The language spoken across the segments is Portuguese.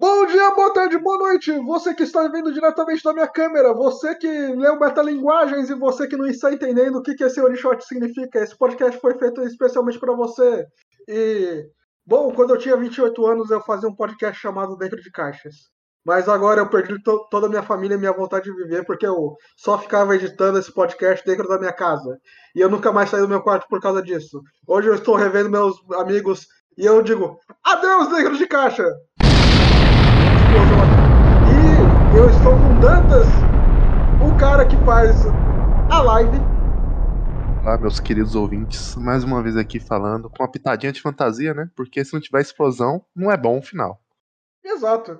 Bom dia, boa tarde, boa noite! Você que está vindo diretamente da minha câmera, você que leu metalinguagens e você que não está entendendo o que, que esse Onishot significa, esse podcast foi feito especialmente para você. E, bom, quando eu tinha 28 anos eu fazia um podcast chamado Dentro de Caixas. Mas agora eu perdi to toda a minha família e minha vontade de viver porque eu só ficava editando esse podcast dentro da minha casa. E eu nunca mais saí do meu quarto por causa disso. Hoje eu estou revendo meus amigos e eu digo: adeus, Dentro de Caixa! E Dantas, o cara que faz a live. Olá, meus queridos ouvintes. Mais uma vez aqui falando com uma pitadinha de fantasia, né? Porque se não tiver explosão, não é bom o final. Exato.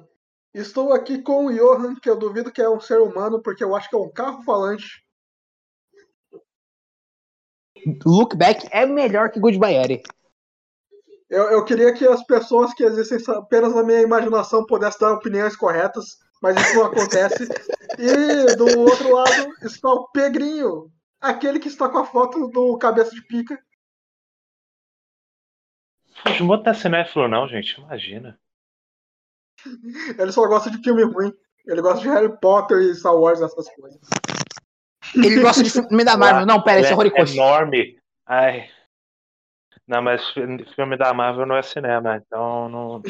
Estou aqui com o Johan, que eu duvido que é um ser humano, porque eu acho que é um carro falante. Look Back é melhor que Goodbye Eri. Eu, eu queria que as pessoas que existem apenas na minha imaginação pudessem dar opiniões corretas, mas isso não acontece. E do outro lado está o Pegrinho, aquele que está com a foto do cabeça de pica. Fujimoto não é cinéfilo não, gente, imagina. Ele só gosta de filme ruim. Ele gosta de Harry Potter e Star Wars, essas coisas. Ele gosta de filme da Marvel. Não, pera, esse é Horikoshi. É enorme. Ai. Não, mas filme da Marvel não é cinema, então não, não,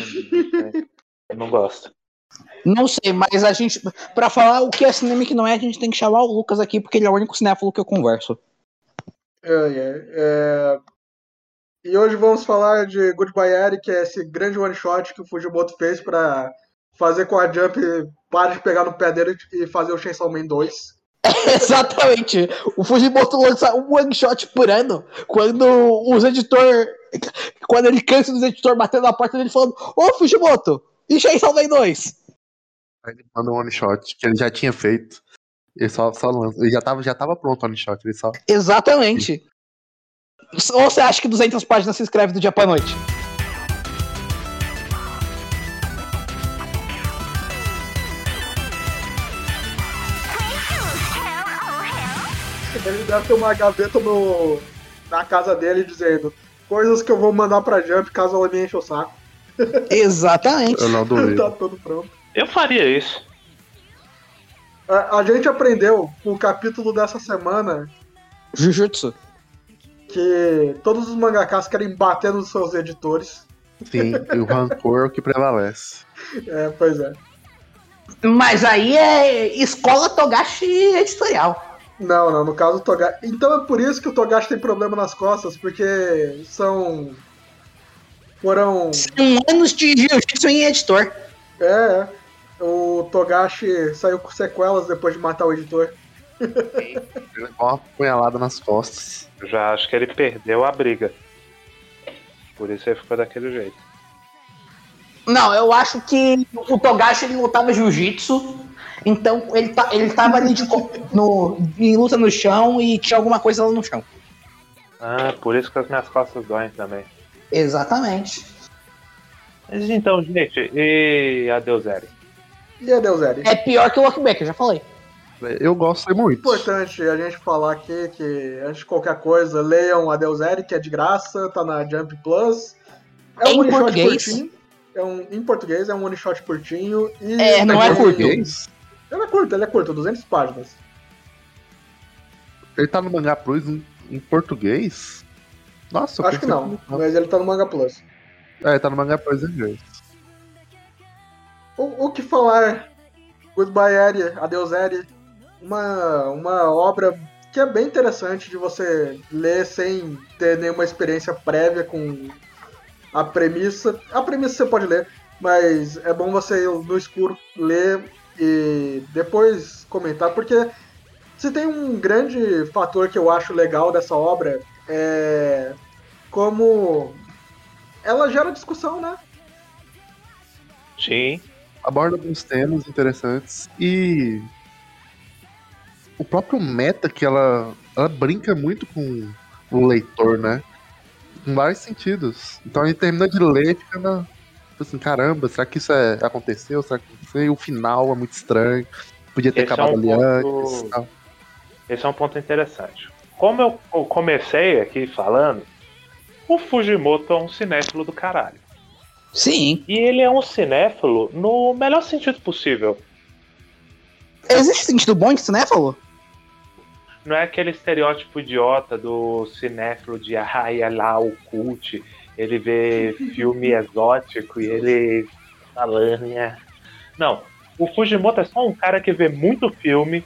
não, não gosto. Não sei, mas a gente, pra falar o que é cinema e que não é, a gente tem que chamar o Lucas aqui, porque ele é o único cinéfilo que eu converso. É, é. E hoje vamos falar de Goodbye Eri, que é esse grande one shot que o Fujimoto fez para fazer com a Jump pare de pegar no pé dele e fazer o Chainsaw Man 2. Exatamente. O Fujimoto lança um one shot por ano quando os editores. Quando ele cansa dos editores batendo na porta dele falando: Ô Fujimoto, e Chainsaw Man 2? Aí ele manda um one shot que ele já tinha feito. Ele só, só lança. Ele já tava, já tava pronto o one shot. Ele só... Exatamente. Ou você acha que 200 páginas se escreve do dia pra noite? Ele deve ter uma gaveta no, na casa dele dizendo coisas que eu vou mandar pra Jump caso ela me enche o saco. Exatamente. Eu não duvido. tá tudo pronto. Eu faria isso. A, a gente aprendeu com o capítulo dessa semana Jujutsu. que todos os mangakas querem bater nos seus editores. Sim, e o rancor é o que prevalece. É, pois é. Mas aí é escola Togashi editorial. Não, não, no caso o Togashi. Então é por isso que o Togashi tem problema nas costas, porque são. Foram. São anos de jiu-jitsu em editor. É, é. O Togashi saiu com sequelas depois de matar o editor. Ele levou uma punhalada nas costas. Já acho que ele perdeu a briga. Por isso ele ficou daquele jeito. Não, eu acho que o Togashi ele lutava jiu-jitsu, então ele, tá, ele tava ali de, no, em luta no chão e tinha alguma coisa lá no chão. Ah, por isso que as minhas costas doem também. Exatamente. Mas então, gente, e adeus, Eri. E a Deuseri? É pior que o Lockback, eu já falei. Eu gosto muito. Importante a gente falar aqui que, antes de qualquer coisa, leiam a Deuseri, que é de graça, tá na Jump Plus. É Em one shot português? curtinho. É um, em português, é um one shot curtinho. E É, não é ele- curto. Ele é curto, ele é curto, 200 páginas. Ele tá no Mangá Plus em, em português? Nossa, eu Acho que não, mas ele tá no Manga Plus. É, ele tá no Mangá Plus em inglês. O, o que falar? Goodbye Eri, Adeus Eri. Uma, uma obra que é bem interessante de você ler sem ter nenhuma experiência prévia com a premissa. A premissa você pode ler, mas é bom você no escuro ler e depois comentar, porque se tem um grande fator que eu acho legal dessa obra é como ela gera discussão, né? Sim. Aborda alguns temas interessantes e o próprio meta que ela, ela brinca muito com o leitor, né? Em vários sentidos. Então a gente termina de ler e fica na. tipo assim, caramba, será que isso é, aconteceu? Será que aconteceu? E o final é muito estranho. Podia ter Esse é acabado um ali ponto- antes. tal. Esse é um ponto interessante. Como eu eu comecei aqui falando, o Fujimoto é um cinéfilo do caralho. Sim. E ele é um cinéfilo no melhor sentido possível. Existe sentido bom de cinéfalo? Não é aquele estereótipo idiota do cinéfilo de ah, é lá o cult, ele vê filme exótico e ele falando, né? Não, o Fujimoto é só um cara que vê muito filme,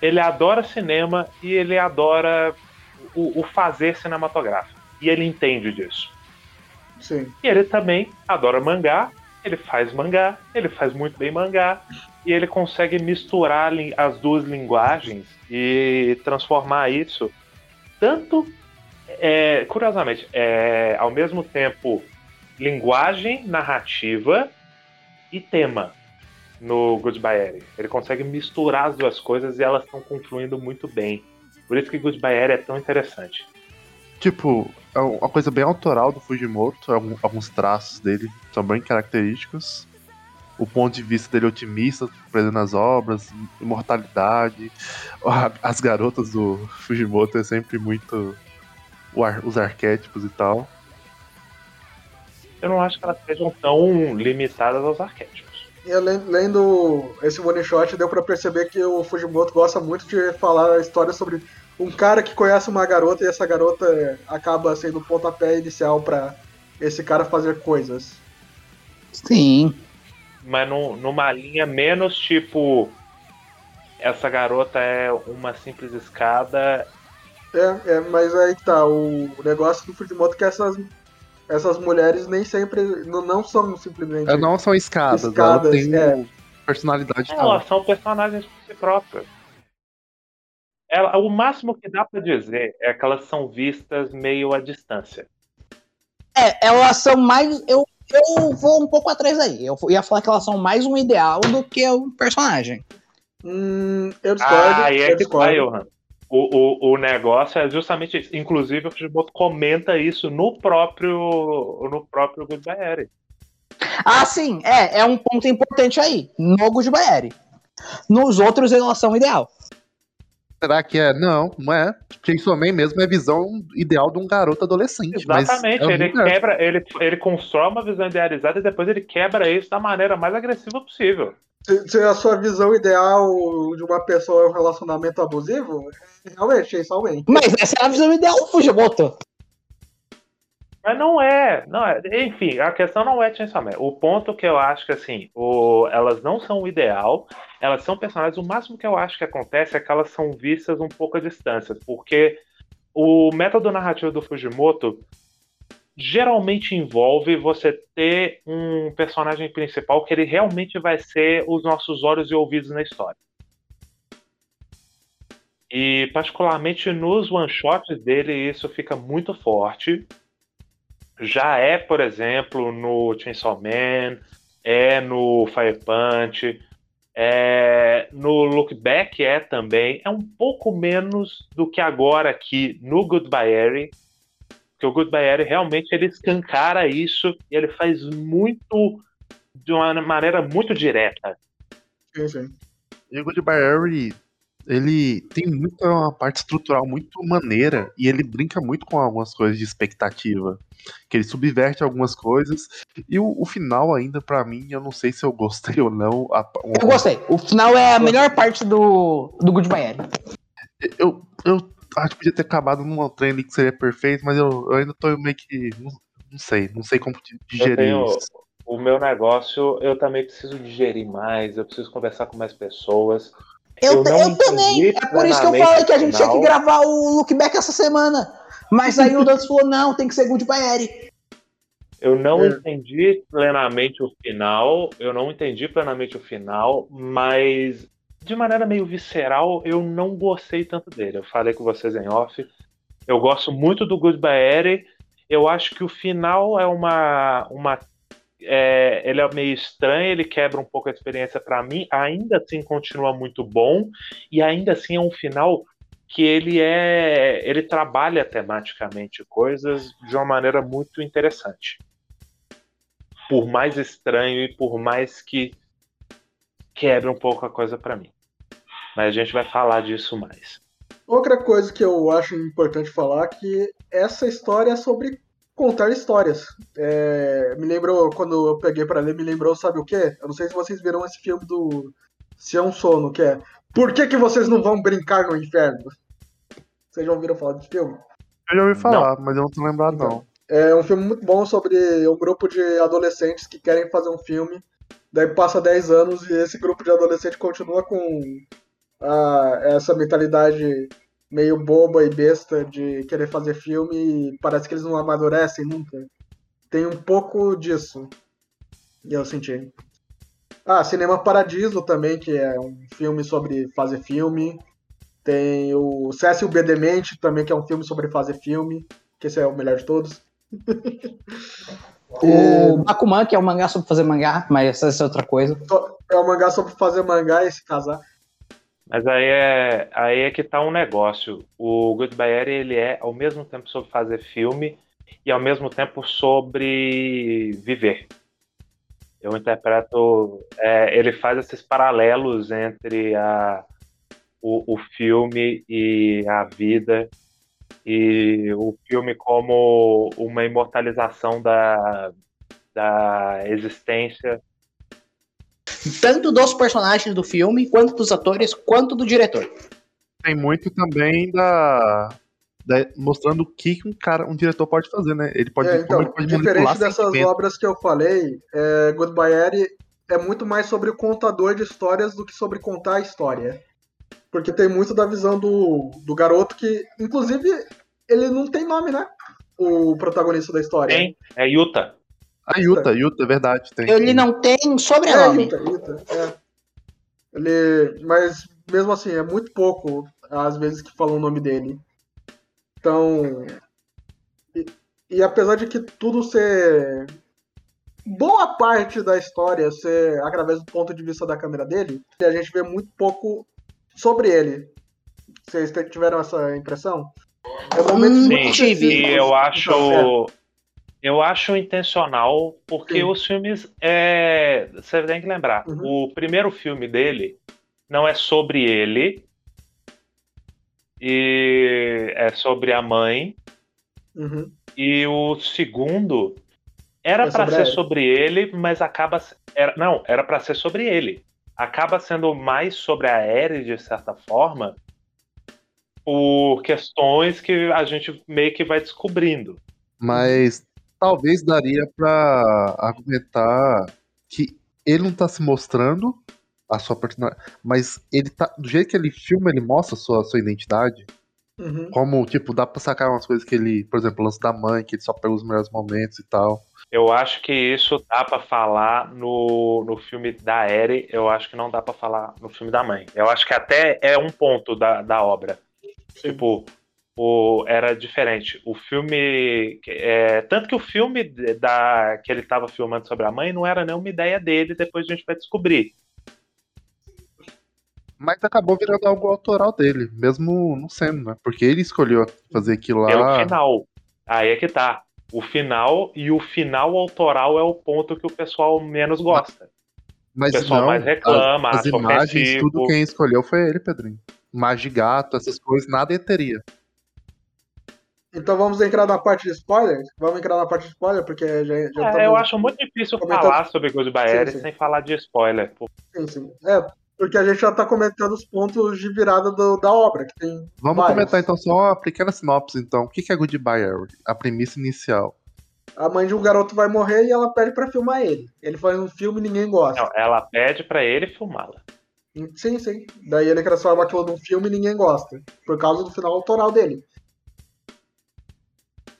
ele adora cinema e ele adora o, o fazer cinematográfico. E ele entende disso. Sim. E ele também adora mangá, ele faz mangá, ele faz muito bem mangá, e ele consegue misturar as duas linguagens e transformar isso tanto, é, curiosamente, é, ao mesmo tempo linguagem, narrativa e tema no Goodbye Eri. Ele consegue misturar as duas coisas e elas estão confluindo muito bem. Por isso que Goodbye Eri é tão interessante. Tipo, é uma coisa bem autoral do Fujimoto, algum- alguns traços dele são bem característicos. O ponto de vista dele otimista, presente nas obras, imortalidade. As garotas do Fujimoto é sempre muito o ar- os arquétipos e tal. Eu não acho que elas sejam tão limitadas aos arquétipos. E além, esse one shot, deu pra perceber que o Fujimoto gosta muito de falar a história sobre um cara que conhece uma garota e essa garota acaba sendo o pontapé inicial pra esse cara fazer coisas. Sim. Mas num- numa linha menos tipo. Essa garota é uma simples escada. É, é, mas aí tá, o negócio do Fujimoto é que essas, essas mulheres nem sempre, não, não são simplesmente... Elas não são escadas, Escadas, elas têm é. personalidade tal. Elas são personagens por si próprias. Ela- o máximo que dá pra dizer é que elas são vistas meio à distância. É, elas são mais. Eu, eu vou um pouco atrás aí. Eu ia falar que elas são mais um ideal do que um personagem. Hum, eu discordo, Ah, e é eu que discordo. tá, Johan. O, o, o negócio é justamente isso. Inclusive, o Fujimoto comenta isso no próprio no próprio Goodbye. Ah, sim, é, é um ponto importante aí. No Goodbye Nos outros, elas são ideal. Será que é? Não, não é. Chainsaw Man mesmo é a visão ideal de um garoto adolescente. mas Exatamente, ela ele é. quebra, ele, ele constrói uma visão idealizada e depois ele quebra isso da maneira mais agressiva possível. Se, se a sua visão ideal de uma pessoa é um relacionamento abusivo, realmente, Chainsaw Man. Mas essa é a visão ideal do Fujimoto. Mas não é, não é. Enfim, a questão não é Chainsaw Man. O ponto que eu acho que assim, o, elas não são o ideal, elas são personagens. O máximo que eu acho que acontece é que elas são vistas um pouco à distância, porque o método narrativo do Fujimoto geralmente envolve você ter um personagem principal que ele realmente vai ser os nossos olhos e ouvidos na história. E particularmente nos one-shots dele isso fica muito forte já é, por exemplo, no Chainsaw Man, é no Fire Punch, é no Look Back é também, é um pouco menos do que agora aqui no Goodbye Eri, porque o Goodbye Eri realmente ele escancara isso e ele faz muito de uma maneira muito direta. Sim, sim. E o Goodbye Harry, ele tem muita uma parte estrutural muito maneira e ele brinca muito com algumas coisas de expectativa. Que ele subverte algumas coisas. E o, o final, ainda, pra mim, eu não sei se eu gostei ou não. A- um- Eu gostei. O final é a melhor parte do, do Goodbye Eu, eu acho que podia ter acabado num trem ali que seria perfeito, mas eu, eu ainda tô meio que. Não, não sei, não sei como di- digerir tenho- isso. O meu negócio, eu também preciso digerir mais, eu preciso conversar com mais pessoas. Eu, Eu não eu também. entendi É por isso que eu plenamente falei que a o gente tinha que final. gravar o Look Back essa semana. Mas aí o Dantas falou: não, tem que ser Goodbye Eri. Eu não É. entendi plenamente o final, eu não entendi plenamente o final, mas de maneira meio visceral eu não gostei tanto dele. Eu falei com vocês em off. Eu gosto muito do Goodbye Eri. Eu acho que o final é uma. uma é, ele é meio estranho, ele quebra um pouco a experiência pra mim. Ainda assim continua muito bom. E ainda assim é um final que ele é. ele trabalha tematicamente coisas de uma maneira muito interessante por mais estranho e por mais que quebre um pouco a coisa pra mim. Mas a gente vai falar disso mais. Outra coisa que eu acho importante falar é que essa história é sobre contar histórias. É, me lembrou, quando eu peguei pra ler, me lembrou, sabe o quê? Eu não sei se vocês viram esse filme do Se é um Sono, que é Por que, que vocês não vão brincar no inferno? Vocês já ouviram falar desse filme? Eu já ouvi falar, mas eu não tô lembrado, não. É um filme muito bom sobre um grupo de adolescentes que querem fazer um filme. Daí passa 10 anos e esse grupo de adolescentes continua com a- essa mentalidade meio boba e besta de querer fazer filme e parece que eles não amadurecem nunca. Tem um pouco disso. E eu senti. Ah, Cinema Paradiso também, que é um filme sobre fazer filme. Tem o Cécio B. Demente também, que é um filme sobre fazer filme. Que esse é o melhor de todos. O Bakuman, que é um mangá sobre fazer mangá, mas essa é outra coisa. É um mangá sobre fazer mangá e se casar. Mas aí é, aí é que tá um negócio. O Goodbye Eri, ele é ao mesmo tempo sobre fazer filme e ao mesmo tempo sobre viver. Eu interpreto. é, ele faz esses paralelos entre a, o, o filme e a vida. E o filme como uma imortalização da, da existência Tanto dos personagens do filme, quanto dos atores, quanto do diretor. Tem muito também da, da- mostrando o que um cara, um diretor pode fazer, né? Ele pode, É, como então, ele pode manipular diferente dessas obras que eu falei, é, Goodbye Eri é muito mais sobre o contador de histórias do que sobre contar a história. Porque tem muito da visão do, do garoto que, inclusive, ele não tem nome, né? O protagonista da história. tem. É Yuta. A Yuta, Yuta, é verdade. Tem. Ele não tem É, sobrenome. Yuta, Yuta, é. Ele, mas mesmo assim, é muito pouco às vezes que falam o nome dele. Então, e, e apesar de que tudo ser boa parte da história ser através do ponto de vista da câmera dele, a gente vê muito pouco sobre ele. Vocês tiveram essa impressão? É momentos Hum, muito Sim, tive. e eu acho. Então, Eu acho intencional, porque Sim. os filmes. É, você tem que lembrar: Uhum. o primeiro filme dele não é sobre ele, e é sobre a mãe, Uhum. e o segundo era É para ser ela. sobre ele, mas acaba. Era, não, era para ser sobre ele. Acaba sendo mais sobre a Eri, de certa forma, por questões que a gente meio que vai descobrindo. Mas talvez daria pra argumentar que ele não tá se mostrando a sua personalidade, mas ele tá do jeito que ele filma, ele mostra a sua, sua identidade. Uhum. Como, tipo, dá pra sacar umas coisas que ele, por exemplo, o lance da mãe, que ele só pega os melhores momentos e tal. Eu acho que isso dá pra falar no, no filme da Eri, eu acho que não dá pra falar no filme da mãe. Eu acho que até é um ponto da, da obra. Tipo, o, era diferente. O filme. É, tanto que o filme da, que ele tava filmando sobre a mãe não era nenhuma ideia dele, depois a gente vai descobrir. Mas acabou virando algo autoral dele, mesmo não sendo, né? Porque ele escolheu fazer aquilo Pelo lá. final. Aí é que tá. O final e o final autoral é o ponto que o pessoal menos gosta. Mas o pessoal não, mais reclama, as, as imagens, ofensivo. tudo quem escolheu foi ele, Pedrinho. Imagem de gato, essas coisas, nada ele teria. Então vamos entrar na parte de spoiler? Vamos entrar na parte de spoiler, porque já, já É, estamos- eu acho muito difícil comentando- falar sobre Goodbye sim. sem falar de spoiler. pô. Sim, sim. É, porque a gente já tá comentando os pontos de virada do- da obra, que tem Vamos vários. comentar então só uma pequena sinopse, então. O que que é Goodbye Harry? A premissa inicial. A mãe de um garoto vai morrer e ela pede pra filmar ele. Ele faz um filme e ninguém gosta. Não, ela pede pra ele filmá-la. Sim, sim. Daí ele transforma aquilo num filme e ninguém gosta. Por causa do final autoral dele.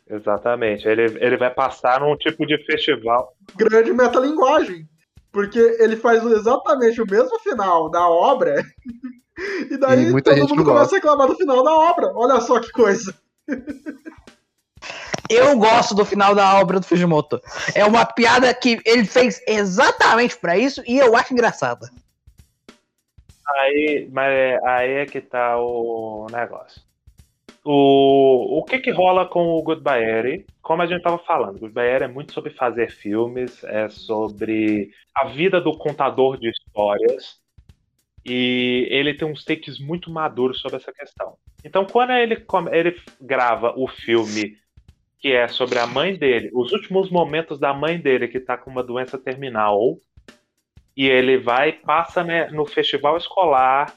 Exatamente. Ele, ele vai passar num tipo de festival. Grande metalinguagem. Porque ele faz exatamente o mesmo final da obra. E daí E muita todo gente mundo começa gosta. a reclamar do final da obra. Olha só que coisa. Eu gosto do final da obra do Fujimoto. É uma piada que ele fez exatamente pra isso e eu acho engraçada. Aí, mas é- aí é que tá o negócio. O, o que que rola com o Goodbye Eri? Como a gente tava falando, Goodbye Eri é muito sobre fazer filmes, é sobre a vida do contador de histórias. E ele tem uns takes muito maduros sobre essa questão. Então, quando ele, ele grava o filme que é sobre a mãe dele, os últimos momentos da mãe dele que tá com uma doença terminal. E ele vai passa né, no festival escolar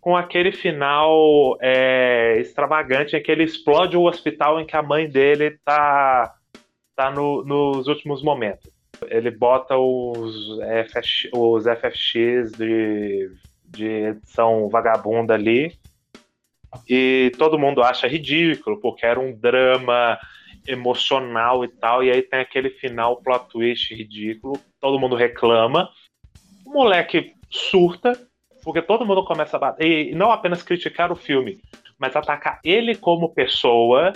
com aquele final é, extravagante em que ele explode o hospital em que a mãe dele tá, tá no, nos últimos momentos. Ele bota os, FX, os FFX de, de edição vagabunda ali e todo mundo acha ridículo, porque era um drama emocional e tal, e aí tem aquele final plot twist ridículo, todo mundo reclama. O moleque surta, porque todo mundo começa a bater, e não apenas criticar o filme, mas atacar ele como pessoa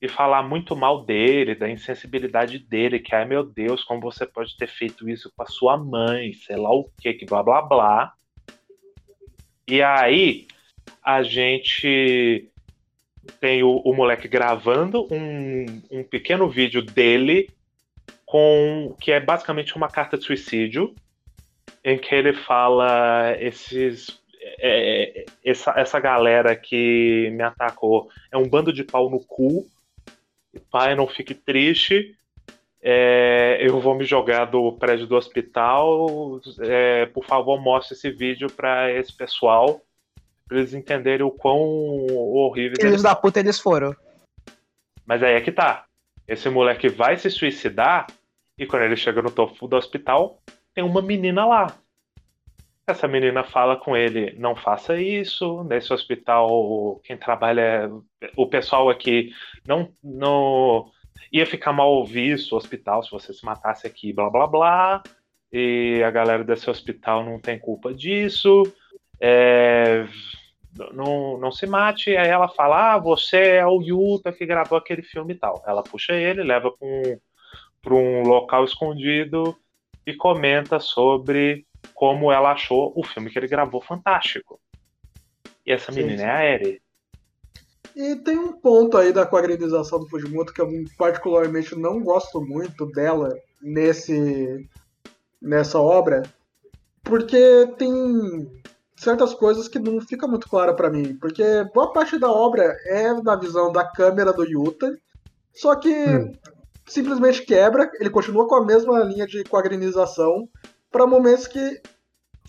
e falar muito mal dele, da insensibilidade dele, que ai meu Deus, como você pode ter feito isso com a sua mãe, sei lá o que, que blá blá blá. E aí a gente tem o, o moleque gravando um, um pequeno vídeo dele com que é basicamente uma carta de suicídio em que ele fala esses é, essa, essa galera que me atacou. É um bando de pau no cu. Pai não fique triste. É, eu vou me jogar do prédio do hospital. É, por favor mostre esse vídeo para esse pessoal pra eles entenderem o quão horrível Filhos da puta eles foram. Mas aí é que tá. Esse moleque vai se suicidar e quando ele chega no topo do hospital, tem uma menina lá. Essa menina fala com ele: não faça isso. Nesse hospital, quem trabalha, o pessoal aqui não, não ia ficar mal visto o hospital se você se matasse aqui, blá blá blá. E a galera desse hospital não tem culpa disso. É, não, não se mate. Aí ela fala: Ah, você é o Yuta que gravou aquele filme e tal. Ela puxa ele, leva para um, um local escondido e comenta sobre como ela achou o filme que ele gravou fantástico. E essa menina sim, sim. é a Eri. E tem um ponto aí da quadrinização do Fujimoto que eu particularmente não gosto muito dela nesse nessa obra, porque tem certas coisas que não fica muito clara para mim, porque boa parte da obra é na visão da câmera do Yuta, só que hum. Simplesmente quebra, ele continua com a mesma linha de quadrinização para momentos que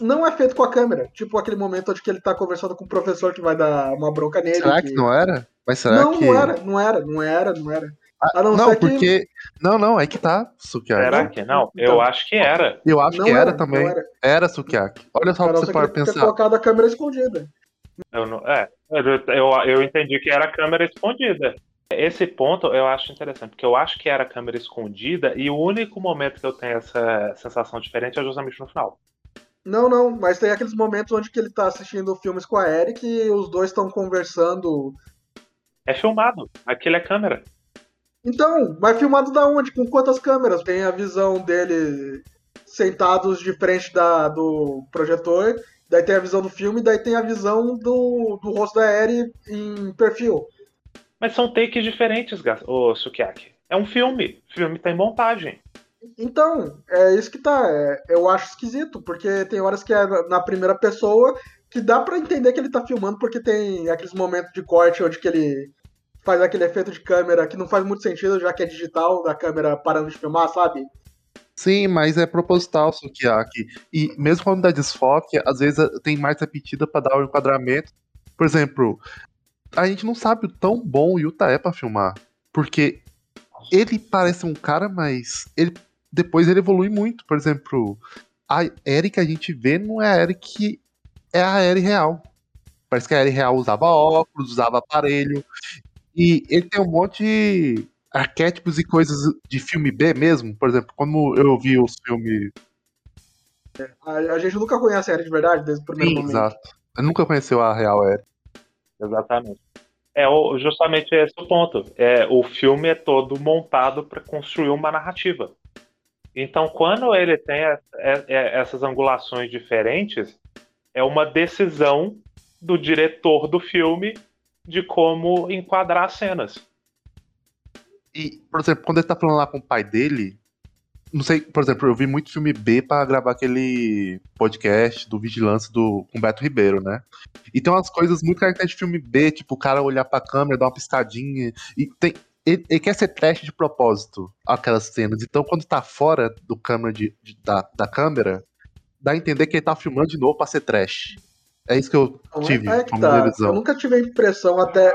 não é feito com a câmera, tipo aquele momento onde ele tá conversando com o professor que vai dar uma bronca nele. Será que, que não era? Mas será não, que... não era, não era, não era, não era. Ah, não, não porque. Que... Não, não, é que tá, Sukiaki. Será que não? Então, eu acho que era. Eu acho que era, era também. Era, era Sukiaki. Olha só o que você pode pensar. Ter colocado a câmera escondida. Eu não, é, eu, eu entendi que era a câmera escondida. Esse ponto eu acho interessante, porque eu acho que era a câmera escondida e o único momento que eu tenho essa sensação diferente é justamente no final. Não, não, mas tem aqueles momentos onde que ele tá assistindo filmes com a Eric e os dois estão conversando. É filmado, aquilo é câmera. Então, mas filmado da onde? Com quantas câmeras? Tem a visão dele sentados de frente da, do projetor, daí tem a visão do filme, daí tem a visão do, do rosto da Eri em perfil. Mas são takes diferentes, o Sukiyaki. É um filme. O filme tem montagem. Então, é isso que tá. É, eu acho esquisito, porque tem horas que é na primeira pessoa que dá para entender que ele tá filmando, porque tem aqueles momentos de corte onde que ele faz aquele efeito de câmera que não faz muito sentido, já que é digital, da câmera parando de filmar, sabe? Sim, mas é proposital, Sukiyaki. E mesmo quando dá desfoque, às vezes tem mais repetida para dar o enquadramento. Por exemplo, a gente não sabe o tão bom o Yuta é pra filmar. Porque ele parece um cara, mas ele depois ele evolui muito. Por exemplo, a Eri que a gente vê não é a Eri que é a Eri real. Parece que a Eri real usava óculos, usava aparelho. E ele tem um monte de arquétipos e coisas de filme B mesmo. Por exemplo, quando eu vi os filmes. A, a gente nunca conhece a Eri de verdade desde o primeiro Sim, momento. Exato. Eu nunca conheceu a real Eri. Exatamente. É justamente esse o ponto. É, o filme é todo montado para construir uma narrativa. Então, quando ele tem essas angulações diferentes, é uma decisão do diretor do filme de como enquadrar as cenas. E, por exemplo, quando ele tá falando lá com o pai dele, não sei, por exemplo, eu vi muito filme B para gravar aquele podcast do Vigilância do Humberto Ribeiro, né? E tem umas coisas muito características de filme B, tipo o cara olhar pra câmera, dar uma piscadinha. E tem, ele, ele quer ser trash de propósito, aquelas cenas. Então, quando tá fora do câmera de, de- da, da câmera, dá a entender que ele tá filmando de novo pra ser trash. É isso que eu é- tive é que como tá. Eu nunca tive a impressão até,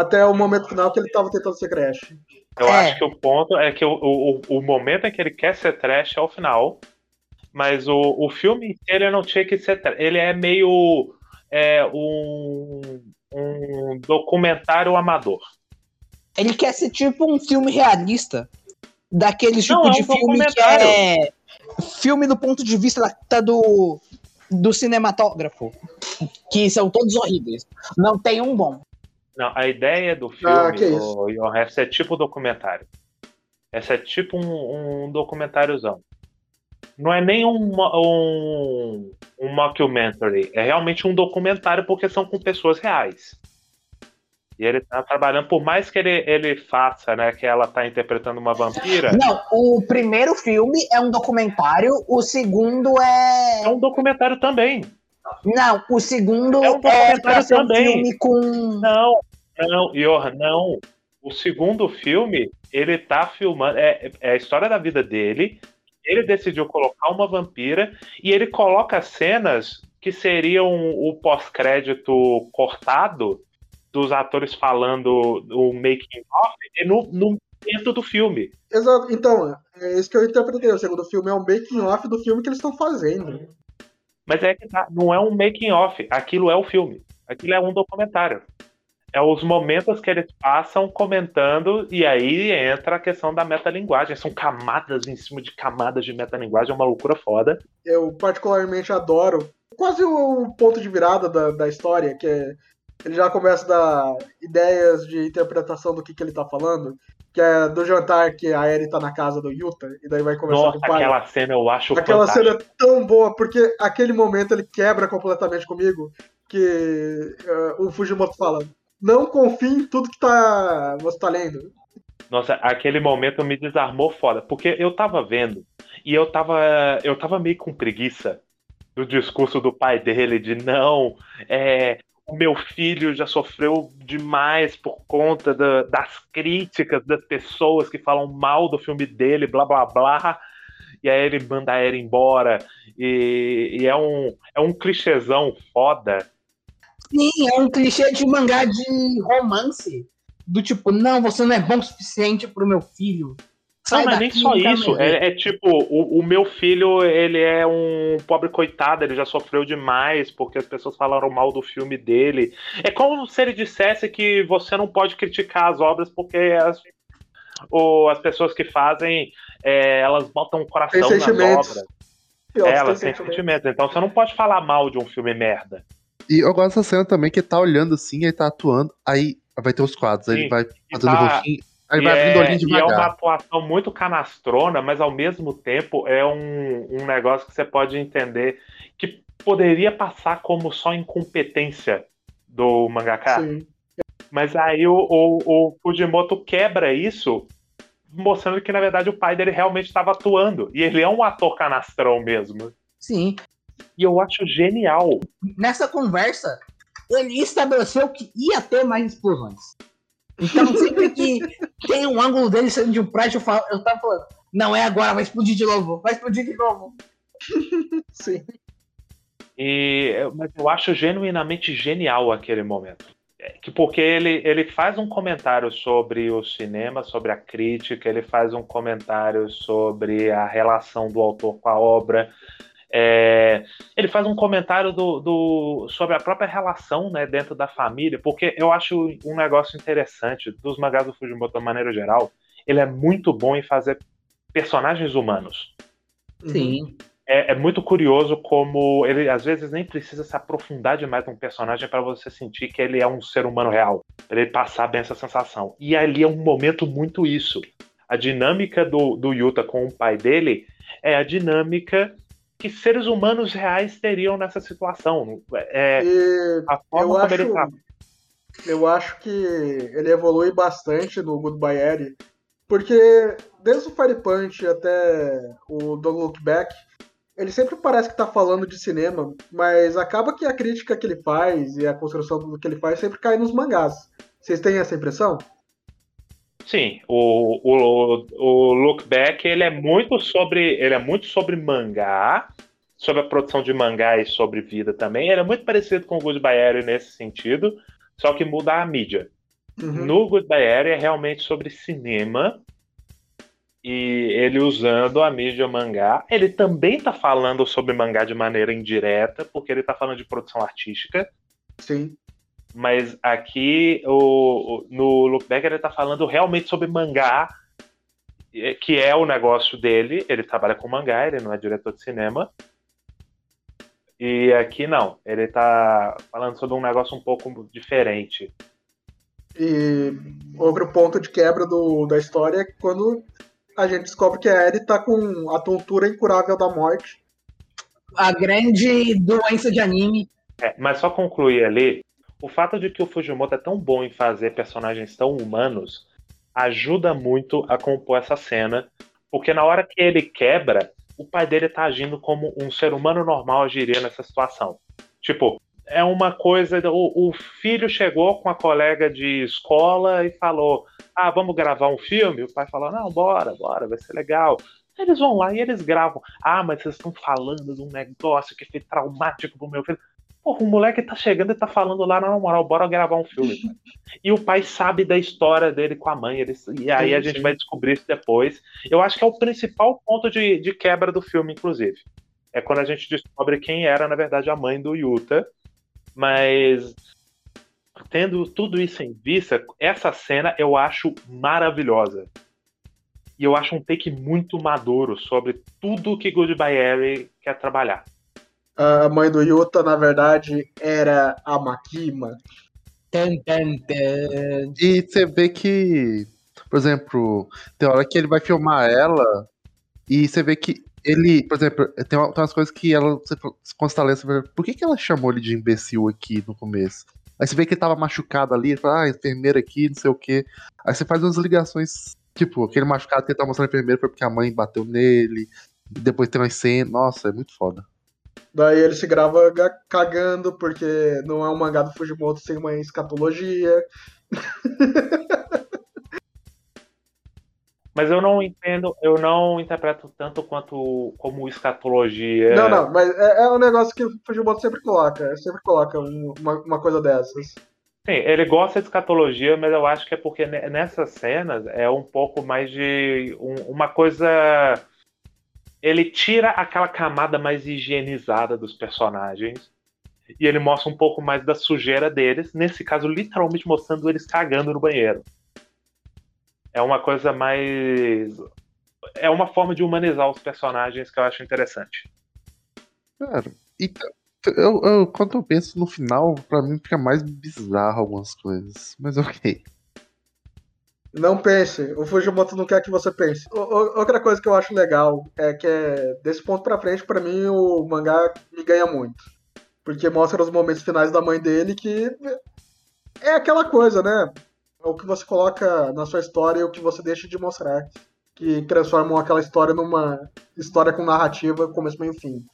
até o momento final que ele tava tentando ser Crash. Eu É. acho que o ponto é que o, o, o momento em que ele quer ser trash é o final. Mas o, o filme inteiro ele não tinha que ser trash. Ele é meio é, um, um documentário amador. Ele quer ser tipo um filme realista. Daquele tipo Não, é um de filme que é filme do ponto de vista da do, do cinematógrafo. Que são todos horríveis. Não tem um bom. Não, a ideia do filme, Ah, que isso. o Johan, essa é tipo documentário. Essa é tipo um, um documentáriozão. Não é nem um, um, um mockumentary, é realmente um documentário porque são com pessoas reais. E ele tá trabalhando, por mais que ele, ele faça, né, que ela tá interpretando uma vampira, Não, o primeiro filme é um documentário, o segundo é. é um documentário também. Não, o segundo É um documentário pra ser um também. filme com. Não, não, Johan, não. O segundo filme, ele tá filmando. É, é a história da vida dele. Ele decidiu colocar uma vampira e ele coloca cenas que seriam o pós-crédito cortado dos atores falando o making off e no, no dentro do filme. Exato. Então, é isso que eu interpretei. O segundo filme é um making off do filme que eles estão fazendo. Mas é que tá, não é um making off, aquilo é o filme. Aquilo é um documentário. É os momentos que eles passam comentando, e aí entra a questão da metalinguagem. São camadas em cima de camadas de metalinguagem, é uma loucura foda. Eu particularmente adoro. Quase o ponto de virada da, da história, que é. Ele já começa a dar ideias de interpretação do que, que ele tá falando. Que é do jantar que a Eri tá na casa do Yuta, e daí vai conversar Nossa, com o pai. aquela cena eu acho Aquela fantástica. cena é tão boa, porque aquele momento ele quebra completamente comigo, que eh, o Fujimoto fala, não confie em tudo que tá, você tá lendo. Nossa, aquele momento me desarmou foda, porque eu tava vendo e eu tava, eu tava meio com preguiça do discurso do pai dele de não, é, meu filho já sofreu demais por conta da- das críticas das pessoas que falam mal do filme dele, blá blá blá. E aí ele manda a Eren embora. E, e é um é um clichêzão foda. Sim, é um clichê de mangá de romance. Do tipo, não, você não é bom o suficiente pro meu filho. Não, mas nem só isso. É, é tipo, o, o meu filho, ele é um pobre coitado, ele já sofreu demais porque as pessoas falaram mal do filme dele. É como se ele dissesse que você não pode criticar as obras porque as, ou as pessoas que fazem, é, elas botam o coração nas obras. Pior, elas têm sentimento. sentimentos. Então você não pode falar mal de um filme merda. E eu gosto dessa cena também, que ele tá olhando assim, ele tá atuando, aí vai ter os quadros, aí Sim, ele vai fazendo tá- roxinho, aí e vai abrindo é, olhinho e é uma devagar. atuação muito canastrona, mas ao mesmo tempo é um, um negócio que você pode entender que poderia passar como só incompetência do mangaka. Sim. Mas aí o, o, o Fujimoto quebra isso, mostrando que na verdade o pai dele realmente estava atuando. E ele é um ator canastrão mesmo. Sim. E eu acho genial. Nessa conversa, ele estabeleceu que ia ter mais explosões. Então, sempre que tem um ângulo dele saindo de um prédio, eu, falo, eu tava falando, não é agora, vai explodir de novo, vai explodir de novo. Sim. E, mas eu acho genuinamente genial aquele momento. É, que porque ele, ele faz um comentário sobre o cinema, sobre a crítica, ele faz um comentário sobre a relação do autor com a obra. É, ele faz um comentário do, do- sobre a própria relação né, dentro da família, porque eu acho um negócio interessante dos mangás do Fujimoto de maneira geral. Ele é muito bom em fazer personagens humanos. Sim. É, é muito curioso como ele às vezes nem precisa se aprofundar demais num personagem para você sentir que ele é um ser humano real, para ele passar bem essa sensação. E ali é um momento muito isso. A dinâmica do, do Yuta com o pai dele é a dinâmica que seres humanos reais teriam nessa situação. É, E a forma eu como acho, ele tá. eu acho que ele evolui bastante no Goodbye Eri, porque desde o Fire Punch até o Don't Look Back, ele sempre parece que tá falando de cinema, mas acaba que a crítica que ele faz e a construção do que ele faz sempre cai nos mangás. Vocês têm essa impressão? Sim, o, o, o Look Back ele é muito sobre ele é muito sobre mangá, sobre a produção de mangá e sobre vida também. Ele é muito parecido com o Goodbye Area nesse sentido, só que muda a mídia. Uhum. No Goodbye Area é realmente sobre cinema e ele usando a mídia mangá. Ele também está falando sobre mangá de maneira indireta, porque ele está falando de produção artística. Sim. Mas aqui o, o- no Look Back ele tá falando realmente sobre mangá, eh, que é o negócio dele. Ele trabalha com mangá, ele não é diretor de cinema. E aqui não, ele tá falando sobre um negócio um pouco diferente. E outro ponto de quebra do, da história é quando a gente descobre que a Eri tá com a tontura incurável da morte. A grande doença de anime. É, mas só concluir ali, o fato de que o Fujimoto é tão bom em fazer personagens tão humanos ajuda muito a compor essa cena, porque na hora que ele quebra, o pai dele tá agindo como um ser humano normal agiria nessa situação. Tipo, é uma coisa. O, o filho chegou com a colega de escola e falou: Ah, vamos gravar um filme? O pai falou: Não, bora, bora, vai ser legal. Eles vão lá e eles gravam. Ah, mas vocês estão falando de um negócio que foi traumático pro meu filho. Porra, o moleque tá chegando e tá falando lá, na moral, bora gravar um filme. cara." E o pai sabe da história dele com a mãe. eles- e aí a gente vai descobrir isso depois. Eu acho que é o principal ponto de, de quebra do filme, inclusive. É quando a gente descobre quem era, na verdade, a mãe do Yuta. Mas tendo tudo isso em vista, essa cena eu acho maravilhosa. E eu acho um take muito maduro sobre tudo que Goodbye Harry quer trabalhar. A mãe do Yuta, na verdade, era a Makima. Tan, tan, tan. E você vê que, por exemplo, tem hora que ele vai filmar ela e você vê que ele, por exemplo, tem, uma- tem umas coisas que ela, você vê, por que, que ela chamou ele de imbecil aqui no começo? Aí você vê que ele tava machucado ali, fala, ah, enfermeira aqui, não sei o quê. Aí você faz umas ligações, tipo, aquele machucado que ele tá mostrando a enfermeira foi porque a mãe bateu nele, e depois tem umas cenas, nossa, é muito foda. Daí ele se grava ga- cagando, porque não é um mangá do Fujimoto sem uma escatologia. Mas eu não entendo, eu não interpreto tanto quanto como escatologia. Não, não, mas é, é um negócio que o Fujimoto sempre coloca. Sempre coloca um- uma, uma coisa dessas. Sim, ele gosta de escatologia, mas eu acho que é porque ne- nessas cenas é um pouco mais de um- uma coisa. Ele tira aquela camada mais higienizada dos personagens e ele mostra um pouco mais da sujeira deles. Nesse caso, literalmente mostrando eles cagando no banheiro. É uma coisa mais. É uma forma de humanizar os personagens que eu acho interessante. Cara, então, eu, eu- quando eu penso no final, pra mim fica mais bizarro algumas coisas, mas ok. Não pense, o Fujimoto não quer que você pense. O- o- outra coisa que eu acho legal é que é, desse ponto pra frente, pra mim, o mangá me ganha muito. Porque mostra os momentos finais da mãe dele que é aquela coisa, né? É o que você coloca na sua história e o que você deixa de mostrar. Que transformam aquela história numa história com narrativa, começo, meio e fim.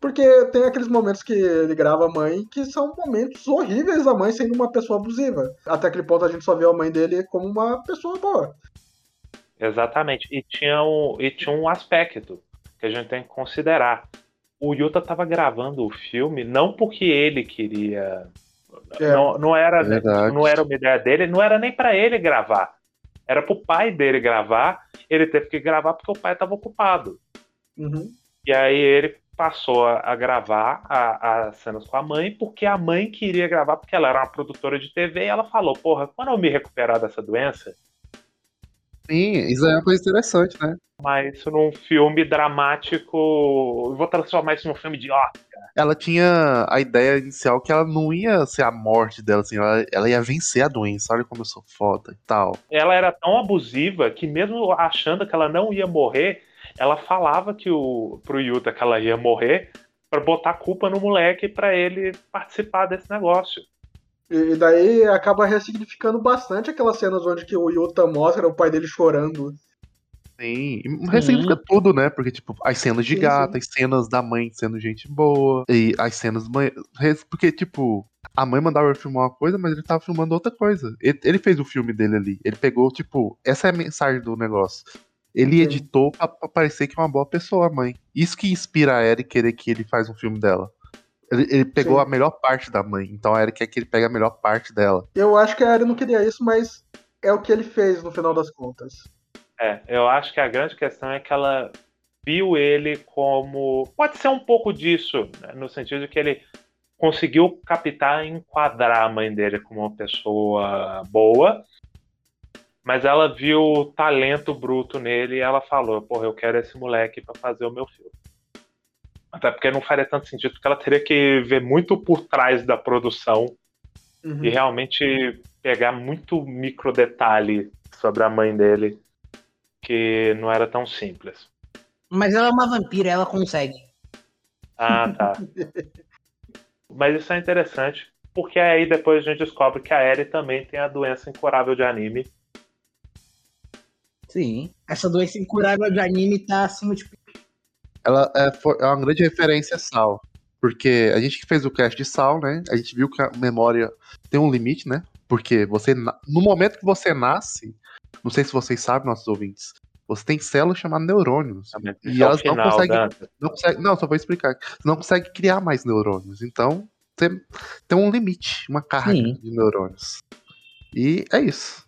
Porque tem aqueles momentos que ele grava a mãe que são momentos horríveis da mãe sendo uma pessoa abusiva. Até aquele ponto a gente só vê a mãe dele como uma pessoa boa. Exatamente. E tinha um, e tinha um aspecto que a gente tem que considerar. O Yuta estava gravando o filme não porque ele queria. É. Não, não, era, É verdade. não era uma ideia dele, não era nem para ele gravar. Era pro pai dele gravar. Ele teve que gravar porque o pai estava ocupado. Uhum. E aí ele passou a, gravar as cenas com a mãe, porque a mãe queria gravar, porque ela era uma produtora de TV, e ela falou, porra, quando eu me recuperar dessa doença, Sim, isso é uma coisa interessante, né? mas isso num filme dramático. Eu vou transformar isso num filme de ó. Ela tinha a ideia inicial que ela não ia ser a morte dela, assim, ela, ela ia vencer a doença, olha como eu sou foda e tal. Ela era tão abusiva que, mesmo achando que ela não ia morrer, ela falava que o, pro Yuta que ela ia morrer pra botar a culpa no moleque pra ele participar desse negócio. E daí acaba ressignificando bastante aquelas cenas onde que o Yuta mostra o pai dele chorando. Sim, e ressignifica tudo, né? Porque, tipo, as cenas de Sim, gata, sim. as cenas da mãe sendo gente boa, e as cenas. Porque, tipo, a mãe mandava ele filmar uma coisa, mas ele tava filmando outra coisa. Ele, ele fez o filme dele ali. Ele pegou, tipo, essa é a mensagem do negócio. Ele Sim. editou pra, pra parecer que é uma boa pessoa, a mãe. Isso que inspira a Eric querer que ele faz um filme dela. Ele, ele pegou Sim. a melhor parte da mãe, então a Eric quer que ele pegue a melhor parte dela. Eu acho que a Ari não queria isso, mas é o que ele fez no final das contas. É, eu acho que a grande questão é que ela viu ele como. Pode ser um pouco disso, né, no sentido de que ele conseguiu captar e enquadrar a mãe dele como uma pessoa boa, mas ela viu o talento bruto nele e ela falou: Porra, eu quero esse moleque pra fazer o meu filme. Até porque não faria tanto sentido, porque ela teria que ver muito por trás da produção Uhum. e realmente pegar muito micro detalhe sobre a mãe dele que não era tão simples. Mas ela é uma vampira, ela consegue. Ah, tá. Mas isso é interessante, porque aí depois a gente descobre que a Eri também tem a doença incurável de anime. Sim. Essa doença incurável de anime tá acima de. Ela é, é uma grande referência a Sal. Porque a gente que fez o cast de Sal, né? A gente viu que a memória tem um limite, né? Porque você. No momento que você nasce, não sei se vocês sabem, nossos ouvintes, você tem células chamadas neurônios. E Isso é elas não conseguem. Não, consegue, não, só vou explicar. Você não consegue criar mais neurônios. Então, você tem um limite, uma carga Sim. de neurônios. E é isso.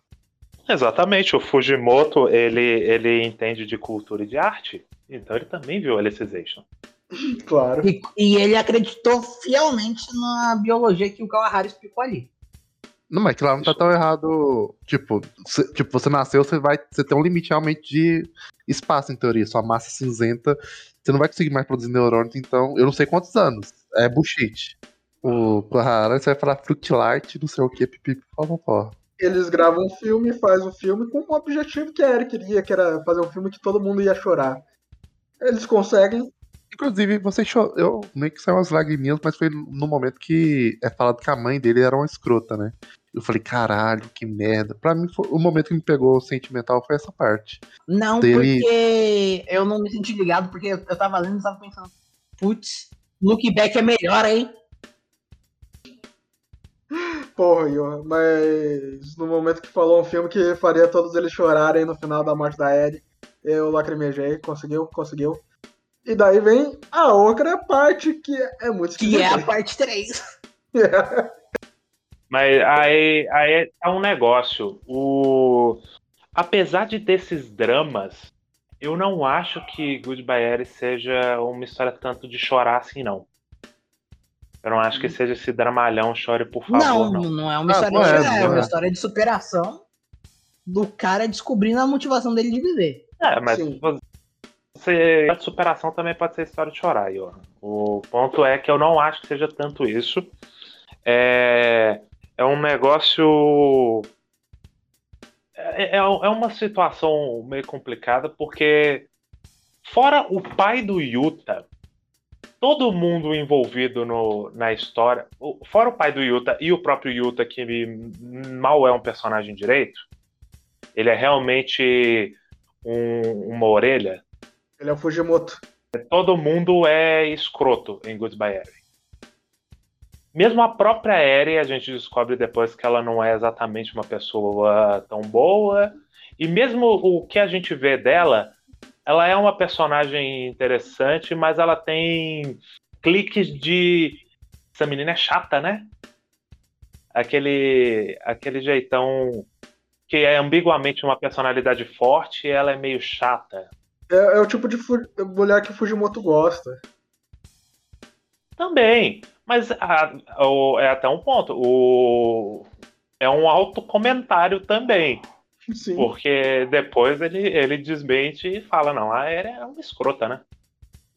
Exatamente, o Fujimoto ele, ele entende de cultura e de arte, então ele também viu Alicization. Claro. E, e ele acreditou fielmente na biologia que o Kawahara explicou ali. Não, mas que lá não tá tão errado. Tipo, cê- tipo, você nasceu, você vai. Você tem um limite realmente de espaço, em teoria. Sua massa é cinzenta, você não vai conseguir mais produzir neurônios, então. Eu não sei quantos anos. É bullshit. O Clara, você vai falar Fructilight, não sei o que, pipipi, pó. Eles gravam um filme, faz o filme com o objetivo que a Eric queria, que era fazer um filme que todo mundo ia chorar. Eles conseguem. Inclusive, você chorou. Eu meio que saiu umas lagriminhas, mas foi no momento que é falado que a mãe dele era uma escrota, né? Eu falei, caralho, que merda. Pra mim, foi- o momento que me pegou sentimental foi essa parte. Não, Dele- porque eu não me senti ligado, porque eu eu tava lendo e tava pensando, putz, Look Back é melhor, hein? Porra, Johan, mas no momento que falou um filme que faria todos eles chorarem no final da morte da Ed, eu lacrimejei, conseguiu, conseguiu. E daí vem a outra parte que é muito Que é a parte 3. Mas aí, aí é um negócio. O... Apesar de desses dramas, eu não acho que Goodbye Eri seja uma história tanto de chorar assim, não. Eu não acho que seja esse dramalhão chore por favor, Não, não. não, é uma Ah, história não de é, chorar, é uma é. história de superação do cara descobrindo a motivação dele de viver. É, mas Sim. você... a superação também pode ser história de chorar, Johan. O ponto é que eu não acho que seja tanto isso. É, é um negócio. É, é, é uma situação meio complicada, porque fora o pai do Yuta, todo mundo envolvido no, na história, fora o pai do Yuta e o próprio Yuta, que mal é um personagem direito, ele é realmente um- uma orelha. Ele é o Fujimoto. Todo mundo é escroto em Goodbye Eri. Mesmo a própria Eri, a gente descobre depois que ela não é exatamente uma pessoa tão boa. E mesmo o que a gente vê dela, ela é uma personagem interessante, mas ela tem cliques de. Essa menina é chata, né? Aquele, aquele jeitão que é ambiguamente uma personalidade forte e ela é meio chata. É, é o tipo de mulher que o Fujimoto gosta. Também, mas a- o- é até um ponto. O, é um autocomentário também, Sim. porque depois ele, ele desmente e fala: não, a Eren é uma escrota, né?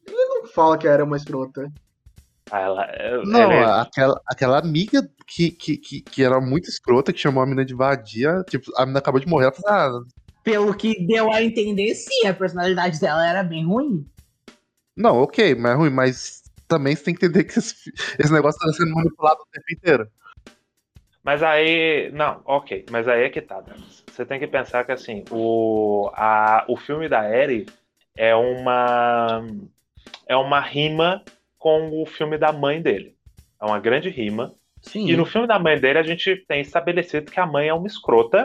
Não fala que era uma escrota. Ah, Ela, é- Não, ele- aquela, aquela amiga que, que, que, que era muito escrota, que chamou a mina de vadia, tipo, a mina acabou de morrer, ela falou, ah, Pelo que deu a entender, sim, a personalidade dela era bem ruim. não, ok, mas é ruim, mas também você tem que entender que esse, esse negócio tá sendo manipulado o tempo inteiro. Mas aí. Não, ok. Mas aí é que tá, Danis. Você tem que pensar que assim, o, a, o filme da Eri é uma. É uma rima com o filme da mãe dele. É uma grande rima. Sim. E no filme da mãe dele, a gente tem estabelecido que a mãe é uma escrota.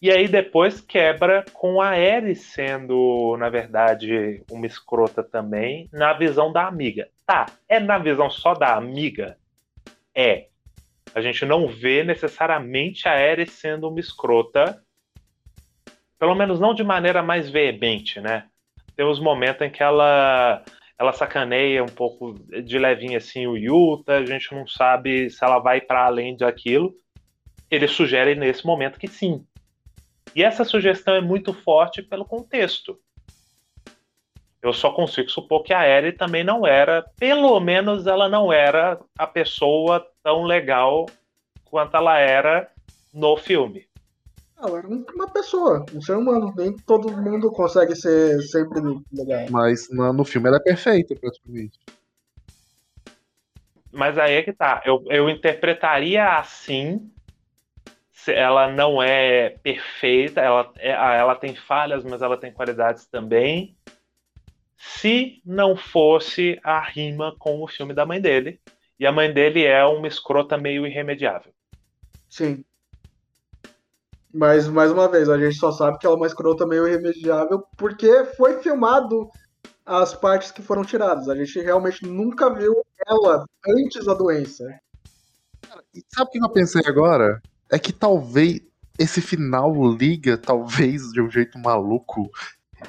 E aí depois quebra com a Ellie sendo, na verdade, uma escrota também, na visão da amiga. Tá, é na visão só da amiga? É. A gente não vê necessariamente a Ellie sendo uma escrota. Pelo menos não de maneira mais veemente, né? Tem uns momentos em que ela ela sacaneia um pouco de levinho assim o Yuta, a gente não sabe se ela vai para além daquilo. Ele sugere nesse momento que sim. E essa sugestão é muito forte pelo contexto. Eu só consigo supor que a Ellie também não era, pelo menos ela não era a pessoa tão legal quanto ela era no filme. Ela era uma pessoa, um ser humano. Nem todo mundo consegue ser sempre legal. Mas no, no filme ela é perfeita, praticamente. Mas aí é que tá. Eu, eu interpretaria assim. se Ela não é perfeita, ela, é- ela tem falhas, mas ela tem qualidades também. Se não fosse a rima com o filme da mãe dele. E a mãe dele é uma escrota meio irremediável. Sim. Mas, mais uma vez, a gente só sabe que ela é uma escrota meio irremediável porque foi filmado as partes que foram tiradas. A gente realmente nunca viu ela antes da doença. E sabe o que eu pensei agora? É que talvez esse final liga, talvez de um jeito maluco,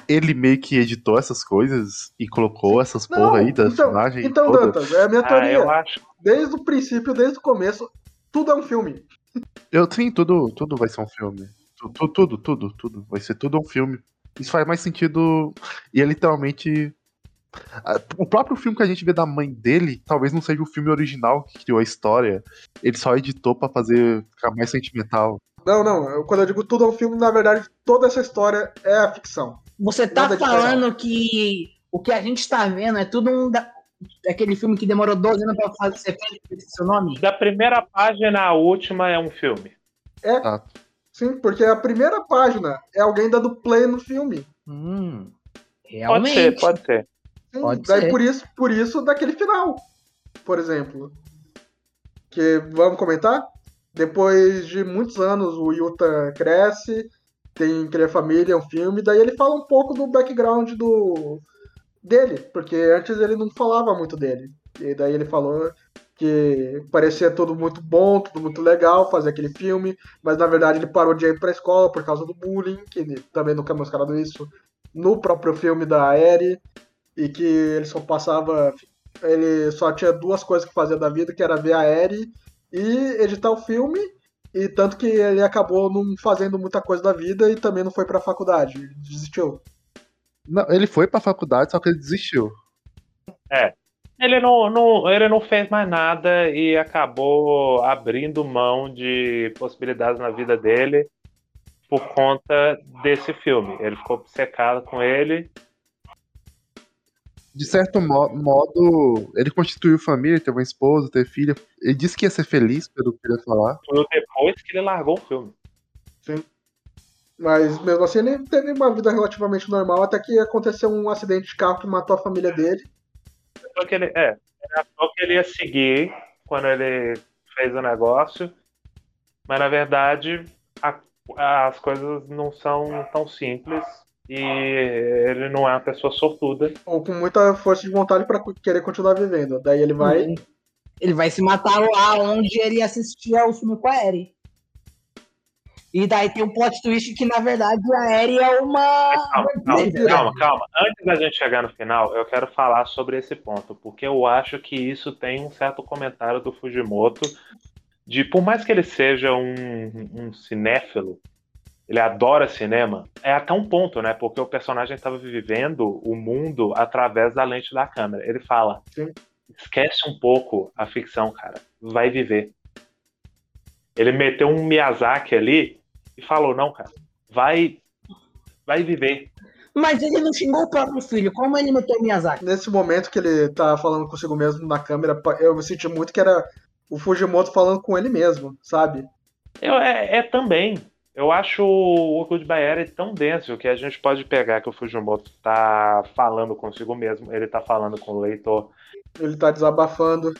ele meio que editou essas coisas e colocou essas Não, porra aí da então, filmagem então toda. Dantas, é a minha Ah, teoria. eu acho. Desde o princípio, desde o começo, tudo é um filme. Eu sim, tudo, tudo vai ser um filme. Tu- tu- Tudo, tudo, tudo. Vai ser tudo um filme. Isso faz mais sentido. E é literalmente. O próprio filme que a gente vê da mãe dele, talvez não seja o filme original que criou a história. Ele só editou pra fazer ficar mais sentimental. Não, não. Quando eu digo tudo é um filme, na verdade, toda essa história é a ficção. Você tá Nada falando que o que a gente tá vendo é tudo um. Da... Aquele filme que demorou 12 anos pra fazer ser feito, esqueci seu nome? Da primeira página à última é um filme. Tá? Sim, porque a primeira página é alguém dando play no filme. Hum, Pode realmente. ser, pode ser. Sim, Pode daí ser. por isso, por isso daquele final, por exemplo. Que vamos comentar? Depois de muitos anos o Yuta cresce, tem cria família, um filme, daí ele fala um pouco do background do dele, porque antes ele não falava muito dele. E daí ele falou que parecia tudo muito bom, tudo muito legal, fazer aquele filme, mas na verdade ele parou de ir pra escola por causa do bullying, que ele também nunca é mostrado isso no próprio filme da Aerie e que ele só passava. Ele só tinha duas coisas que fazia da vida, que era ver a Eri e editar o filme. E tanto que ele acabou não fazendo muita coisa da vida e também não foi pra faculdade. Desistiu. Não, ele foi pra faculdade, só que ele desistiu. Ele não, não- ele não fez mais nada e acabou abrindo mão de possibilidades na vida dele por conta desse filme. Ele ficou obcecado com ele. De certo mo- modo, ele constituiu família, teve uma esposa, teve filha. Ele disse que ia ser feliz, pelo que ele ia falar. Tudo depois que ele largou o filme. Mas mesmo assim ele teve uma vida relativamente normal até que aconteceu um acidente de carro que matou a família dele. Só que ele, é, era só que ele ia seguir quando ele fez o negócio, mas na verdade a- as coisas não são tão simples e ele não é uma pessoa sortuda. Ou com muita força de vontade pra querer continuar vivendo. Daí ele vai. Ele vai se matar lá onde ele assistia o filme com a Eri. E daí tem um plot twist que, na verdade, a Eri é uma. Calma, calma, calma, calma. Antes da gente chegar no final, eu quero falar sobre esse ponto, porque eu acho que isso tem um certo comentário do Fujimoto de, por mais que ele seja um, um cinéfilo, ele adora cinema, é até um ponto, né? Porque o personagem estava vivendo o mundo através da lente da câmera. Ele fala: Sim. esquece um pouco a ficção, cara. Vai viver. Ele meteu um Miyazaki ali e falou: não, cara, vai, vai viver. Mas ele não xingou o próprio filho. Como ele meteu o Miyazaki? Nesse momento que ele tá falando consigo mesmo na câmera, eu senti muito que era o Fujimoto falando com ele mesmo, sabe? Eu, é, é também. Eu acho o Goodbye Era tão denso que a gente pode pegar que o Fujimoto tá falando consigo mesmo, ele tá falando com o leitor. Ele tá desabafando.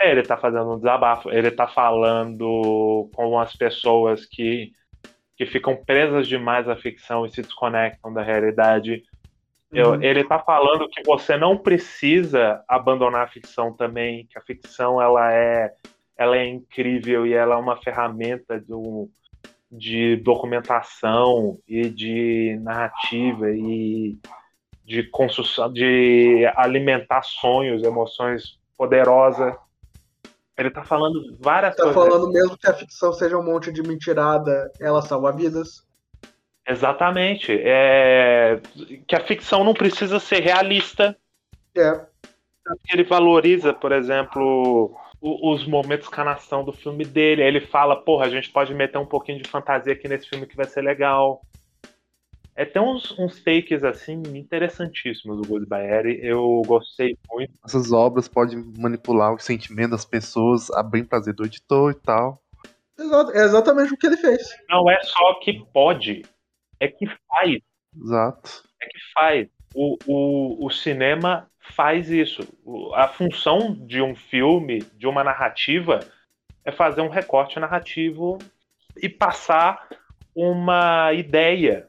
É, ele tá fazendo um desabafo, ele tá falando com as pessoas que, que ficam presas demais à ficção e se desconectam da realidade. Eu, Uhum. ele tá falando que você não precisa abandonar a ficção também, que a ficção ela é, ela é incrível e ela é uma ferramenta do, de documentação e de narrativa e de construção, de alimentar sonhos, emoções poderosas. Ele tá falando várias Tá coisas. falando mesmo que a ficção seja um monte de mentirada, ela salva vidas. Exatamente. É... Que a ficção não precisa ser realista. É, Ele valoriza, por exemplo, os momentos canação do filme dele. Aí ele fala, porra, a gente pode meter um pouquinho de fantasia aqui nesse filme que vai ser legal. É, tem uns, uns takes assim interessantíssimos do Goodbye. Eu gostei muito. Essas obras podem manipular o sentimento das pessoas, abrir prazer do editor e tal. exato, é exatamente o que ele fez. Não é só que pode, é que faz. Exato. é que faz. O, o, o cinema faz isso. A função de um filme, de uma narrativa, é fazer um recorte narrativo e passar uma ideia.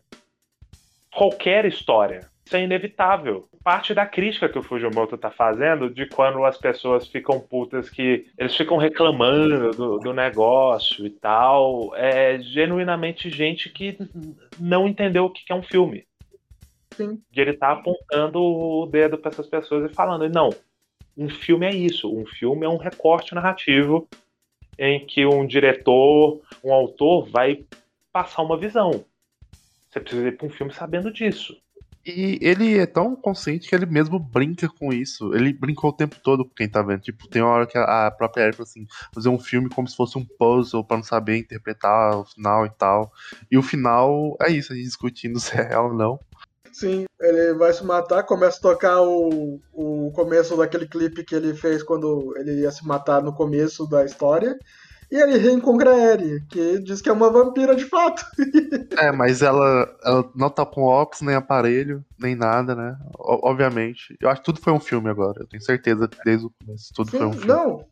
Qualquer história. Isso é inevitável. Parte da crítica que o Fujimoto tá fazendo de quando as pessoas ficam putas que eles ficam reclamando do, do negócio e tal, é genuinamente gente que não entendeu o que é um filme Sim. de ele tá apontando o dedo para essas pessoas e falando, não, um filme é isso, um filme é um recorte narrativo em que um diretor, um autor vai passar uma visão. Você precisa ir para um filme sabendo disso. E ele é tão consciente que ele mesmo brinca com isso. Ele brincou o tempo todo com quem tá vendo. Tipo, tem uma hora que a a própria Eric falou assim: fazer um filme como se fosse um puzzle pra não saber interpretar o final e tal. E o final é isso, a gente discutindo se é real ou não. Sim, ele vai se matar, começa a tocar o, o começo daquele clipe que ele fez quando ele ia se matar no começo da história. E ele reencontra a Eri, que diz que é uma vampira de fato. É, mas ela, ela não tá com óculos, nem aparelho, nem nada, né? O- obviamente. Eu acho que tudo foi um filme agora. Eu tenho certeza que desde o começo tudo Sim, foi um filme. não,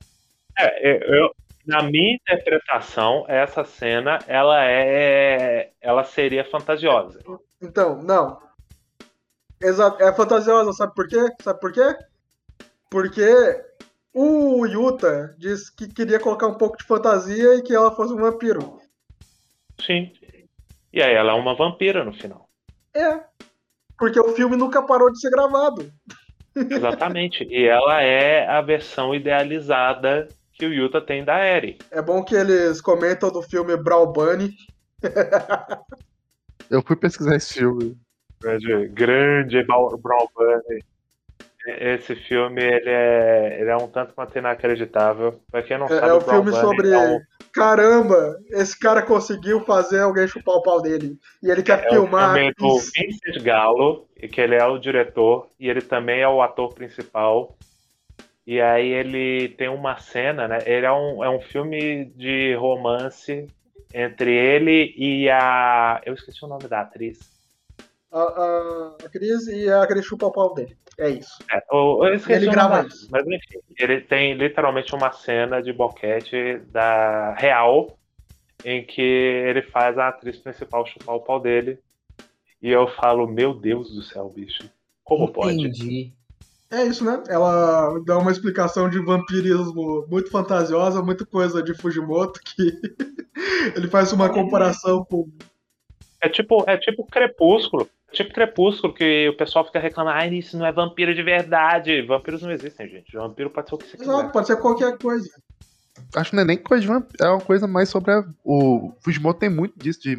É, é, eu- na minha interpretação, essa cena ela é, ela seria fantasiosa. então, não. Exato, é fantasiosa, sabe por quê? Sabe por quê? Porque o Yuta disse que queria colocar um pouco de fantasia e que ela fosse um vampiro. Sim. E aí ela é uma vampira no final. É. Porque o filme nunca parou de ser gravado. Exatamente. e ela é a versão idealizada que o Yuta tem da Eri. É bom que eles comentam do filme Brawl Bunny. Eu fui pesquisar esse filme. Grande, grande Brown Bunny. Esse filme ele é, ele é um tanto quanto inacreditável. Pra quem não É, sabe, é o Brown filme Bunny sobre. é um, Caramba, esse cara conseguiu fazer alguém chupar o pau dele. E ele quer é um filmar. do isso. Vincent Gallo, que ele é o diretor e ele também é o ator principal. E aí ele tem uma cena, né? Ele é um, é um filme de romance entre ele e a. Eu esqueci o nome da atriz. A, a, a Cris e a Cris chupa o pau dele. É isso. É, eu, eu esqueci Ele grava isso. Mas enfim, ele tem literalmente uma cena de boquete da real em que ele faz a atriz principal chupar o pau dele. E eu falo, meu Deus do céu, bicho. Como pode? Entendi. É isso, né? Ela dá uma explicação de vampirismo muito fantasiosa, muito coisa de Fujimoto, que ele faz uma comparação com. É tipo, é tipo crepúsculo. Tipo crepúsculo que o pessoal fica reclamando, ah, isso não é vampiro de verdade. Vampiros não existem, gente. Vampiro pode ser o que você Exato, quiser. pode ser qualquer coisa. Acho que não é nem coisa de vamp- É uma coisa mais sobre a. O Fujimoto tem muito disso, de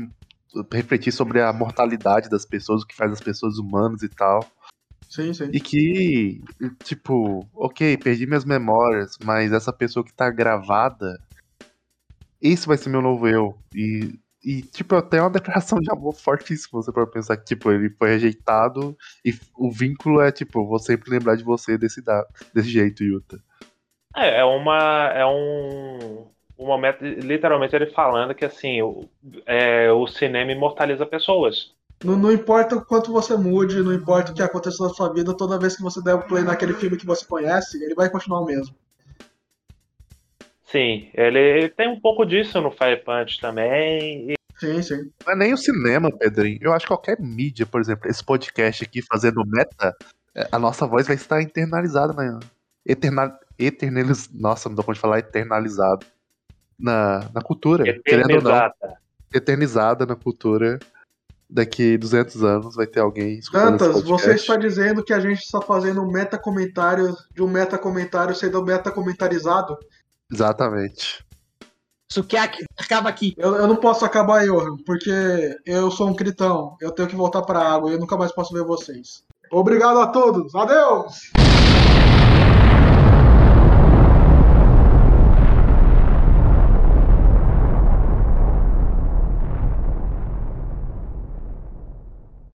refletir sobre a mortalidade das pessoas, o que faz as pessoas humanas e tal. Sim, sim. E que, tipo, ok, perdi minhas memórias, mas essa pessoa que tá gravada, esse vai ser meu novo eu. E, e tipo, até uma declaração de amor fortíssima, você pode pensar que, tipo, ele foi rejeitado e o vínculo é, tipo, vou sempre lembrar de você desse, da- desse jeito, Yuta. É, é uma. É um. Um momento, literalmente, ele falando que assim, o, é, o cinema imortaliza pessoas. Não, não importa o quanto você mude, não importa o que aconteceu na sua vida, toda vez que você der o play naquele filme que você conhece, ele vai continuar o mesmo. Sim, ele, ele tem um pouco disso no Fire Punch também. e- Sim, sim. Não é nem o cinema, Pedrinho. Eu acho que qualquer mídia, por exemplo, esse podcast aqui fazendo meta, é, a nossa voz vai estar internalizada na. Eterna, eternaliz, nossa, não dá pra falar eternalizado. Na, na cultura. Querendo ou não. Eternizada. Eternizada na cultura. Daqui 200 anos vai ter alguém escutando Dantas, esse você está dizendo que a gente está fazendo um meta comentário de um meta comentário sendo meta comentarizado? Exatamente. Sukiaki, acaba aqui. Eu, eu não posso acabar, Johan, porque eu sou um critão. Eu tenho que voltar para a água e eu nunca mais posso ver vocês. Obrigado a todos. Adeus!